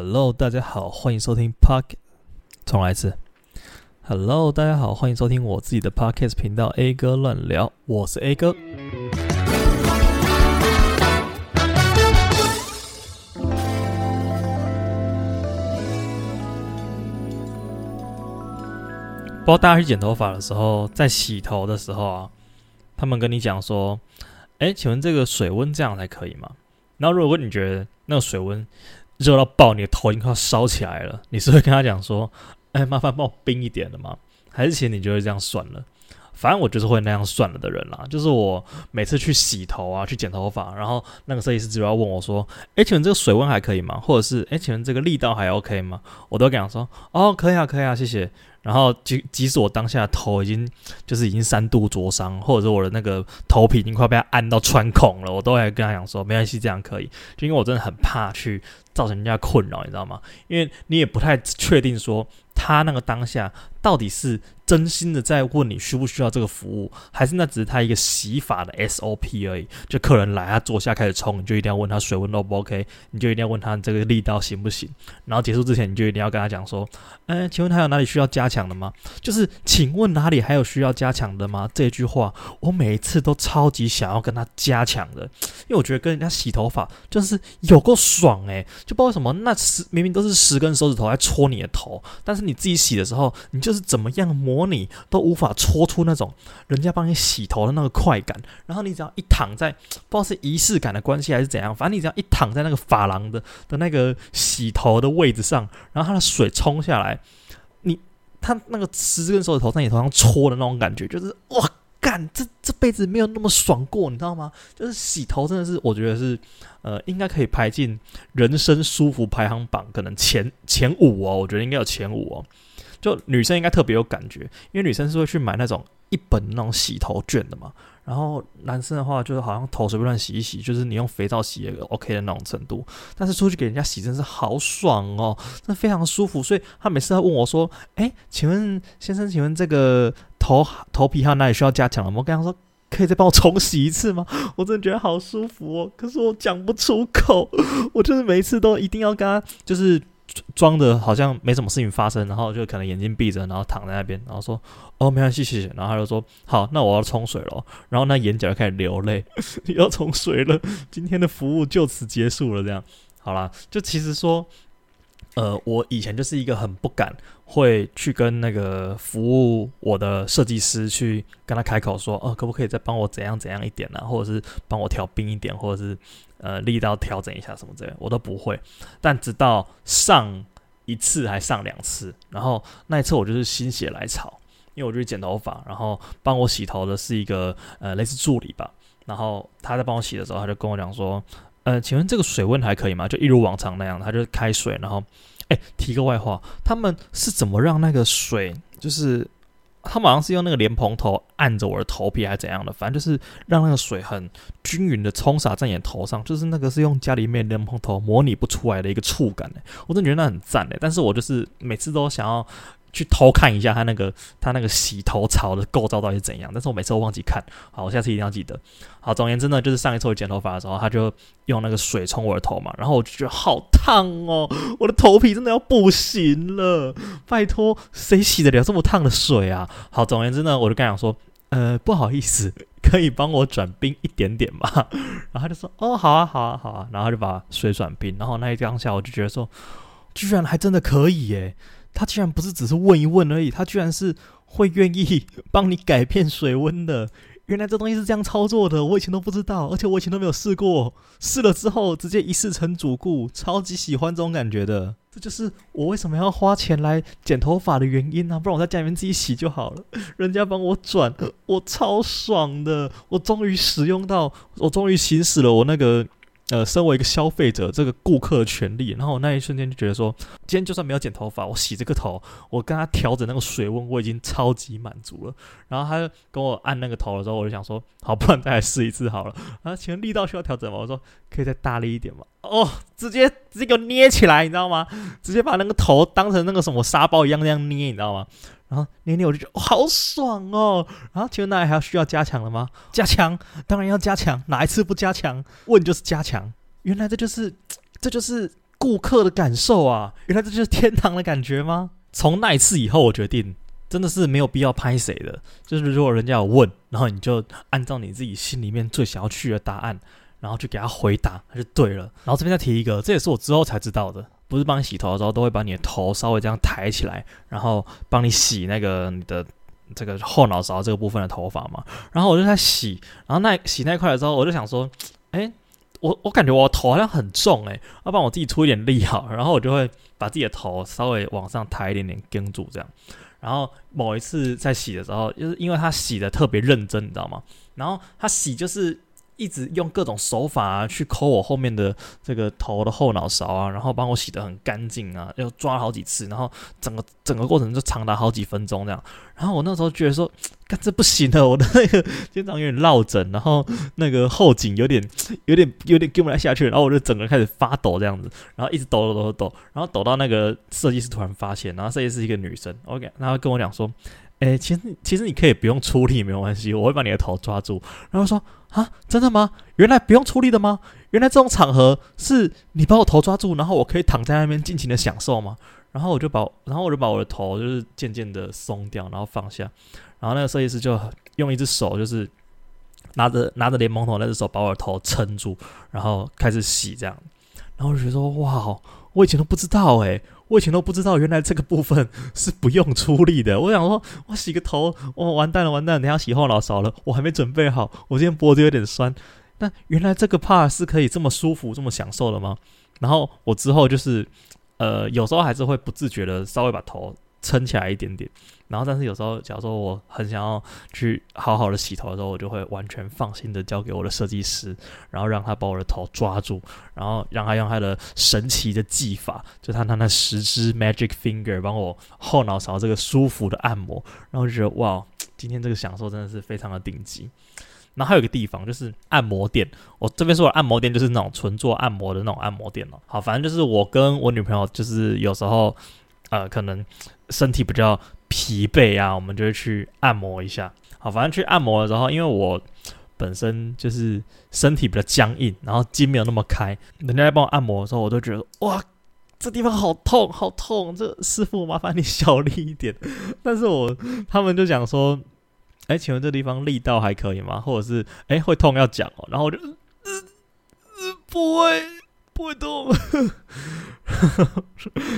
Hello，大家好，欢迎收听 Park。重来一次。Hello，大家好，欢迎收听我自己的 Podcast 频道 A 哥乱聊，我是 A 哥。不知道大家去剪头发的时候，在洗头的时候啊，他们跟你讲说：“哎，请问这个水温这样才可以吗？”然后如果你觉得那个水温，热到爆，你的头已经快要烧起来了。你是会跟他讲说：“哎，麻烦帮我冰一点的吗？”还是其实你就会这样算了？反正我就是会那样算了的人啦。就是我每次去洗头啊，去剪头发，然后那个设计师只要问我说：“哎，请问这个水温还可以吗？”或者是“哎，请问这个力道还 OK 吗？”我都跟他说：“哦，可以啊，可以啊，谢谢。”然后即即使我当下头已经就是已经三度灼伤，或者是我的那个头皮已经快被他按到穿孔了，我都会跟他讲说：“没关系，这样可以。”就因为我真的很怕去。造成人家困扰，你知道吗？因为你也不太确定说他那个当下到底是真心的在问你需不需要这个服务，还是那只是他一个洗发的 SOP 而已。就客人来，他坐下开始冲，你就一定要问他水温 O 不 OK，你就一定要问他这个力道行不行。然后结束之前，你就一定要跟他讲说：“嗯，请问还有哪里需要加强的吗？”就是请问哪里还有需要加强的吗？这句话我每一次都超级想要跟他加强的，因为我觉得跟人家洗头发就是有够爽诶、就不知道什么，那十明明都是十根手指头来戳你的头，但是你自己洗的时候，你就是怎么样模拟都无法戳出那种人家帮你洗头的那个快感。然后你只要一躺在，不知道是仪式感的关系还是怎样，反正你只要一躺在那个发廊的的那个洗头的位置上，然后它的水冲下来，你它那个十根手指头在你头上戳的那种感觉，就是哇！干，这这辈子没有那么爽过，你知道吗？就是洗头真的是，我觉得是，呃，应该可以排进人生舒服排行榜，可能前前五哦，我觉得应该有前五哦。就女生应该特别有感觉，因为女生是会去买那种一本那种洗头卷的嘛。然后男生的话，就是好像头随便乱洗一洗，就是你用肥皂洗也 OK 的那种程度。但是出去给人家洗真是好爽哦，真的非常舒服。所以他每次他问我说：“哎，请问先生，请问这个头头皮还有哪里需要加强了？”我跟他说：“可以再帮我重洗一次吗？”我真的觉得好舒服哦，可是我讲不出口，我就是每一次都一定要跟他就是。装的好像没什么事情发生，然后就可能眼睛闭着，然后躺在那边，然后说：“哦，没关系，谢谢。”然后他就说：“好，那我要冲水了。”然后那眼角就开始流泪，你要冲水了。今天的服务就此结束了。这样好啦，就其实说，呃，我以前就是一个很不敢会去跟那个服务我的设计师去跟他开口说：“哦，可不可以再帮我怎样怎样一点呢？或者是帮我调冰一点，或者是。”呃，力道调整一下什么之类，我都不会。但直到上一次还上两次，然后那一次我就是心血来潮，因为我就去剪头发，然后帮我洗头的是一个呃类似助理吧。然后他在帮我洗的时候，他就跟我讲说：“呃，请问这个水温还可以吗？”就一如往常那样，他就是开水，然后哎，提个外话，他们是怎么让那个水就是？他们好像是用那个莲蓬头按着我的头皮，还是怎样的？反正就是让那个水很均匀的冲洒在你的头上，就是那个是用家里面莲蓬头模拟不出来的一个触感呢。我真的觉得那很赞的，但是我就是每次都想要。去偷看一下他那个他那个洗头槽的构造到底是怎样，但是我每次都忘记看。好，我下次一定要记得。好，总而言之呢，就是上一次我剪头发的时候，他就用那个水冲我的头嘛，然后我就觉得好烫哦，我的头皮真的要不行了，拜托，谁洗得了这么烫的水啊？好，总而言之呢，我就跟他讲说，呃，不好意思，可以帮我转冰一点点吗？然后他就说，哦，好啊，好啊，好啊，然后他就把水转冰，然后那一当下我就觉得说，居然还真的可以耶。他居然不是只是问一问而已，他居然是会愿意 帮你改变水温的。原来这东西是这样操作的，我以前都不知道，而且我以前都没有试过。试了之后，直接一试成主顾，超级喜欢这种感觉的。这就是我为什么要花钱来剪头发的原因啊！不然我在家里面自己洗就好了，人家帮我转，我超爽的。我终于使用到，我终于行使了我那个。呃，身为一个消费者，这个顾客的权利，然后我那一瞬间就觉得说，今天就算没有剪头发，我洗这个头，我跟他调整那个水温，我已经超级满足了。然后他就跟我按那个头的时候，我就想说，好，不然再来试一次好了。然后，请问力道需要调整吗？我说可以再大力一点吗？哦，直接直接给我捏起来，你知道吗？直接把那个头当成那个什么沙包一样那样捏，你知道吗？然后捏捏我就觉得、哦、好爽哦！然后请问那里还要需要加强了吗？加强，当然要加强，哪一次不加强？问就是加强。原来这就是，这就是顾客的感受啊！原来这就是天堂的感觉吗？从那一次以后，我决定真的是没有必要拍谁的。就是如果人家有问，然后你就按照你自己心里面最想要去的答案，然后去给他回答，他就对了。然后这边再提一个，这也是我之后才知道的，不是帮你洗头的时候都会把你的头稍微这样抬起来，然后帮你洗那个你的这个后脑勺这个部分的头发嘛。然后我就在洗，然后那洗那块的时候，我就想说，哎。我我感觉我头好像很重诶、欸，要不然我自己出一点力好，然后我就会把自己的头稍微往上抬一点点，跟住这样。然后某一次在洗的时候，就是因为他洗的特别认真，你知道吗？然后他洗就是。一直用各种手法啊，去抠我后面的这个头的后脑勺啊，然后帮我洗得很干净啊，又抓了好几次，然后整个整个过程就长达好几分钟这样。然后我那时候觉得说，干这不行了，我的那个 肩膀有点落枕，然后那个后颈有点 有点有点跟不来下去，然后我就整个开始发抖这样子，然后一直抖抖抖抖，然后抖到那个设计师突然发现，然后设计师一个女生，OK，然后跟我讲说。哎，其实其实你可以不用出力，没有关系，我会把你的头抓住。然后说啊，真的吗？原来不用出力的吗？原来这种场合是你把我头抓住，然后我可以躺在那边尽情的享受吗？然后我就把，然后我就把我的头就是渐渐的松掉，然后放下。然后那个设计师就用一只手就是拿着拿着联盟头那只手把我的头撑住，然后开始洗这样。然后我就觉得说哇，我以前都不知道诶。我以前都不知道，原来这个部分 是不用出力的。我想说，我洗个头，我完蛋了，完蛋了，等下洗后脑勺了，我还没准备好，我今天脖子有点酸。那原来这个趴是可以这么舒服、这么享受的吗？然后我之后就是，呃，有时候还是会不自觉的稍微把头。撑起来一点点，然后但是有时候，假如说我很想要去好好的洗头的时候，我就会完全放心的交给我的设计师，然后让他把我的头抓住，然后让他用他的神奇的技法，就他他那十只 magic finger 帮我后脑勺这个舒服的按摩，然后就觉得哇，今天这个享受真的是非常的顶级。然后还有一个地方就是按摩店，我这边说的按摩店就是那种纯做按摩的那种按摩店了。好，反正就是我跟我女朋友就是有时候。呃，可能身体比较疲惫啊，我们就会去按摩一下。好，反正去按摩的时候，因为我本身就是身体比较僵硬，然后筋没有那么开，人家在帮我按摩的时候，我都觉得哇，这地方好痛，好痛！这师傅麻烦你小力一点。但是我他们就讲说，哎，请问这地方力道还可以吗？或者是哎会痛要讲哦？然后我就，呃呃，不会，不会痛。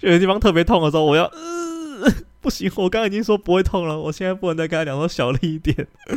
有些地方特别痛的时候，我要呃 不行，我刚刚已经说不会痛了，我现在不能再跟他讲说小力一点，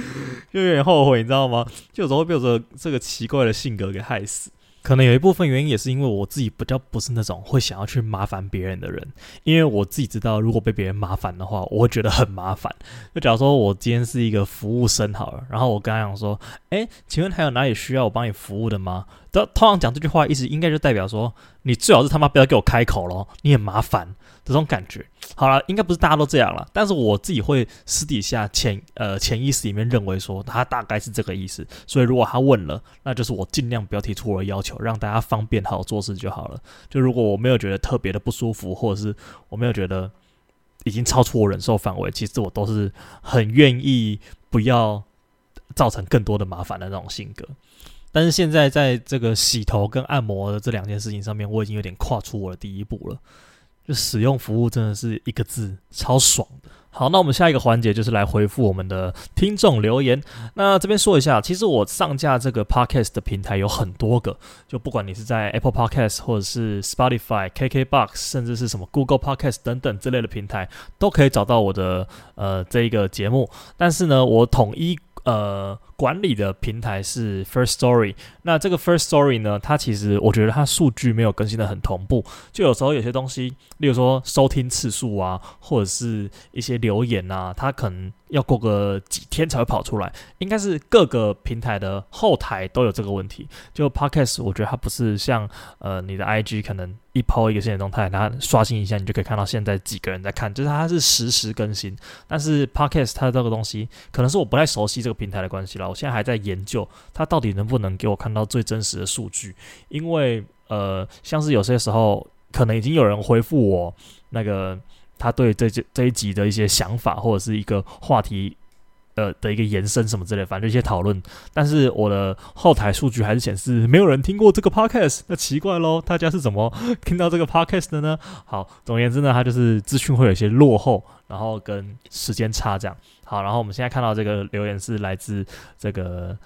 就有点后悔，你知道吗？就有时候会被我这这个奇怪的性格给害死。可能有一部分原因也是因为我自己比较不是那种会想要去麻烦别人的人，因为我自己知道，如果被别人麻烦的话，我会觉得很麻烦。就假如说我今天是一个服务生好了，然后我跟他讲说：“诶，请问还有哪里需要我帮你服务的吗？”都通常讲这句话意思应该就代表说，你最好是他妈不要给我开口咯，你很麻烦。这种感觉，好了，应该不是大家都这样了，但是我自己会私底下潜呃潜意识里面认为说他大概是这个意思，所以如果他问了，那就是我尽量不要提出我的要求，让大家方便好做事就好了。就如果我没有觉得特别的不舒服，或者是我没有觉得已经超出我忍受范围，其实我都是很愿意不要造成更多的麻烦的那种性格。但是现在在这个洗头跟按摩的这两件事情上面，我已经有点跨出我的第一步了。就使用服务真的是一个字，超爽的。好，那我们下一个环节就是来回复我们的听众留言。那这边说一下，其实我上架这个 podcast 的平台有很多个，就不管你是在 Apple Podcast 或者是 Spotify、KKBox，甚至是什么 Google Podcast 等等之类的平台，都可以找到我的呃这一个节目。但是呢，我统一。呃，管理的平台是 First Story。那这个 First Story 呢，它其实我觉得它数据没有更新的很同步，就有时候有些东西，例如说收听次数啊，或者是一些留言啊，它可能。要过个几天才会跑出来，应该是各个平台的后台都有这个问题。就 Podcast，我觉得它不是像呃你的 IG 可能一抛一个新的动态，然后刷新一下，你就可以看到现在几个人在看，就是它是实时更新。但是 Podcast 它的这个东西，可能是我不太熟悉这个平台的关系了我现在还在研究它到底能不能给我看到最真实的数据。因为呃，像是有些时候可能已经有人回复我那个。他对这这这一集的一些想法或者是一个话题，呃的一个延伸什么之类，反正就一些讨论。但是我的后台数据还是显示没有人听过这个 podcast，那奇怪喽，大家是怎么听到这个 podcast 的呢？好，总而言之呢，它就是资讯会有一些落后，然后跟时间差这样。好，然后我们现在看到这个留言是来自这个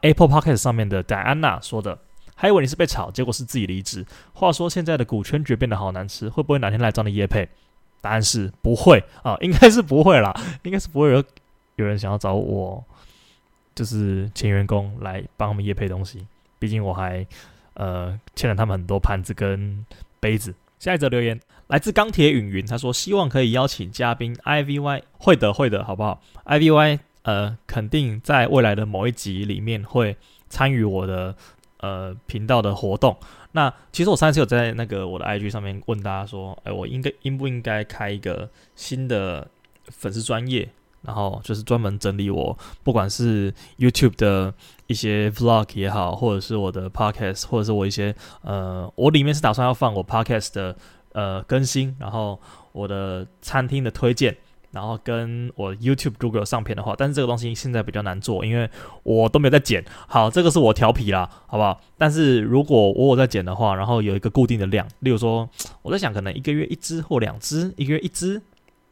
Apple Podcast 上面的戴安娜说的，还以为你是被炒，结果是自己离职。话说现在的股权绝变得好难吃，会不会哪天来找你叶配？答案是不会啊，应该是不会啦，应该是不会有有人想要找我，就是前员工来帮他们夜配东西。毕竟我还呃欠了他们很多盘子跟杯子。下一则留言来自钢铁允云，他说希望可以邀请嘉宾 Ivy，会的会的，好不好？Ivy 呃肯定在未来的某一集里面会参与我的呃频道的活动。那其实我上次有在那个我的 IG 上面问大家说，哎，我应该应不应该开一个新的粉丝专业，然后就是专门整理我不管是 YouTube 的一些 Vlog 也好，或者是我的 Podcast，或者是我一些呃，我里面是打算要放我 Podcast 的呃更新，然后我的餐厅的推荐。然后跟我 YouTube 如果有上片的话，但是这个东西现在比较难做，因为我都没有在剪。好，这个是我调皮啦，好不好？但是如果我有在剪的话，然后有一个固定的量，例如说，我在想可能一个月一支或两支，一个月一支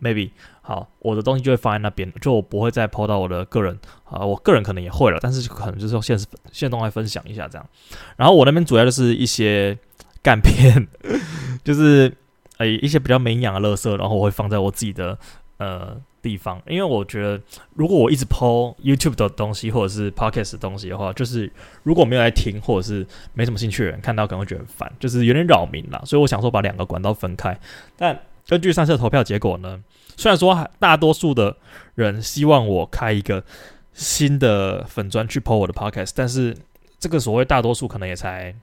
，maybe。好，我的东西就会放在那边，就我不会再抛到我的个人。啊，我个人可能也会了，但是可能就是用现实现动态分享一下这样。然后我那边主要就是一些干片，就是诶一些比较没营养的垃圾，然后我会放在我自己的。呃，地方，因为我觉得，如果我一直抛 YouTube 的东西或者是 Podcast 的东西的话，就是如果没有来听或者是没什么兴趣的人看到，可能会觉得烦，就是有点扰民啦。所以我想说把两个管道分开。但根据上次的投票结果呢，虽然说大多数的人希望我开一个新的粉砖去 po 我的 Podcast，但是这个所谓大多数可能也才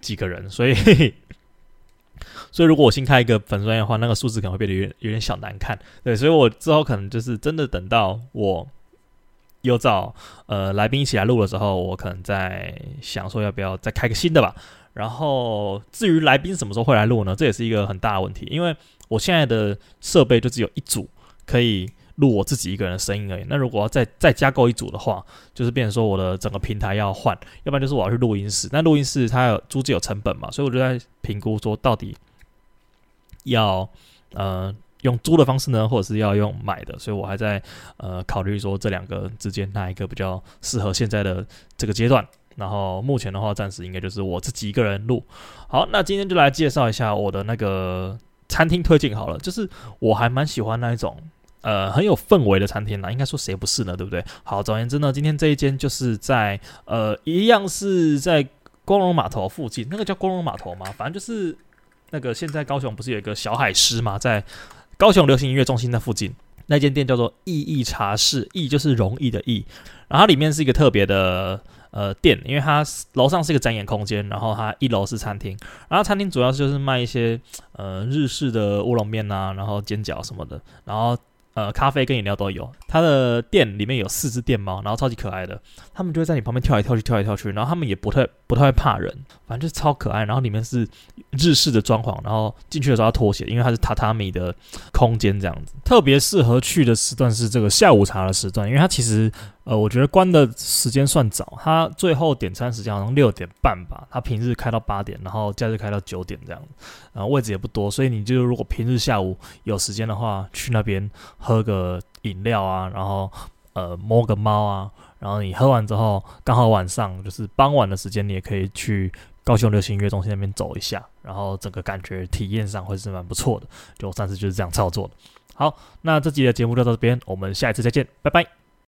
几个人，所以。所以，如果我新开一个粉专的话，那个数字可能会变得有点有点小难看。对，所以我之后可能就是真的等到我有找呃来宾一起来录的时候，我可能在想说要不要再开个新的吧。然后，至于来宾什么时候会来录呢？这也是一个很大的问题，因为我现在的设备就只有一组可以录我自己一个人的声音而已。那如果要再再加购一组的话，就是变成说我的整个平台要换，要不然就是我要去录音室。那录音室它有租借有成本嘛，所以我就在评估说到底。要呃用租的方式呢，或者是要用买的，所以我还在呃考虑说这两个之间哪一个比较适合现在的这个阶段。然后目前的话，暂时应该就是我自己一个人录。好，那今天就来介绍一下我的那个餐厅推荐好了，就是我还蛮喜欢那一种呃很有氛围的餐厅啦。应该说谁不是呢？对不对？好，总而言之呢，今天这一间就是在呃一样是在光荣码头附近，那个叫光荣码头吗？反正就是。那个现在高雄不是有一个小海狮吗？在高雄流行音乐中心那附近，那间店叫做意义茶室，意就是容易的意。然后里面是一个特别的呃店，因为它楼上是一个展演空间，然后它一楼是餐厅。然后餐厅主要就是卖一些呃日式的乌龙面啊，然后煎饺什么的，然后。呃，咖啡跟饮料都有。它的店里面有四只电猫，然后超级可爱的，他们就会在你旁边跳来跳去，跳来跳去。然后他们也不太不太会怕人，反正就超可爱。然后里面是日式的装潢，然后进去的时候要脱鞋，因为它是榻榻米的空间这样子。特别适合去的时段是这个下午茶的时段，因为它其实。呃，我觉得关的时间算早，他最后点餐时间好像六点半吧，他平日开到八点，然后假日开到九点这样，然后位置也不多，所以你就如果平日下午有时间的话，去那边喝个饮料啊，然后呃摸个猫啊，然后你喝完之后，刚好晚上就是傍晚的时间，你也可以去高雄流行音乐中心那边走一下，然后整个感觉体验上会是蛮不错的，就上次就是这样操作的。好，那这集的节目就到这边，我们下一次再见，拜拜。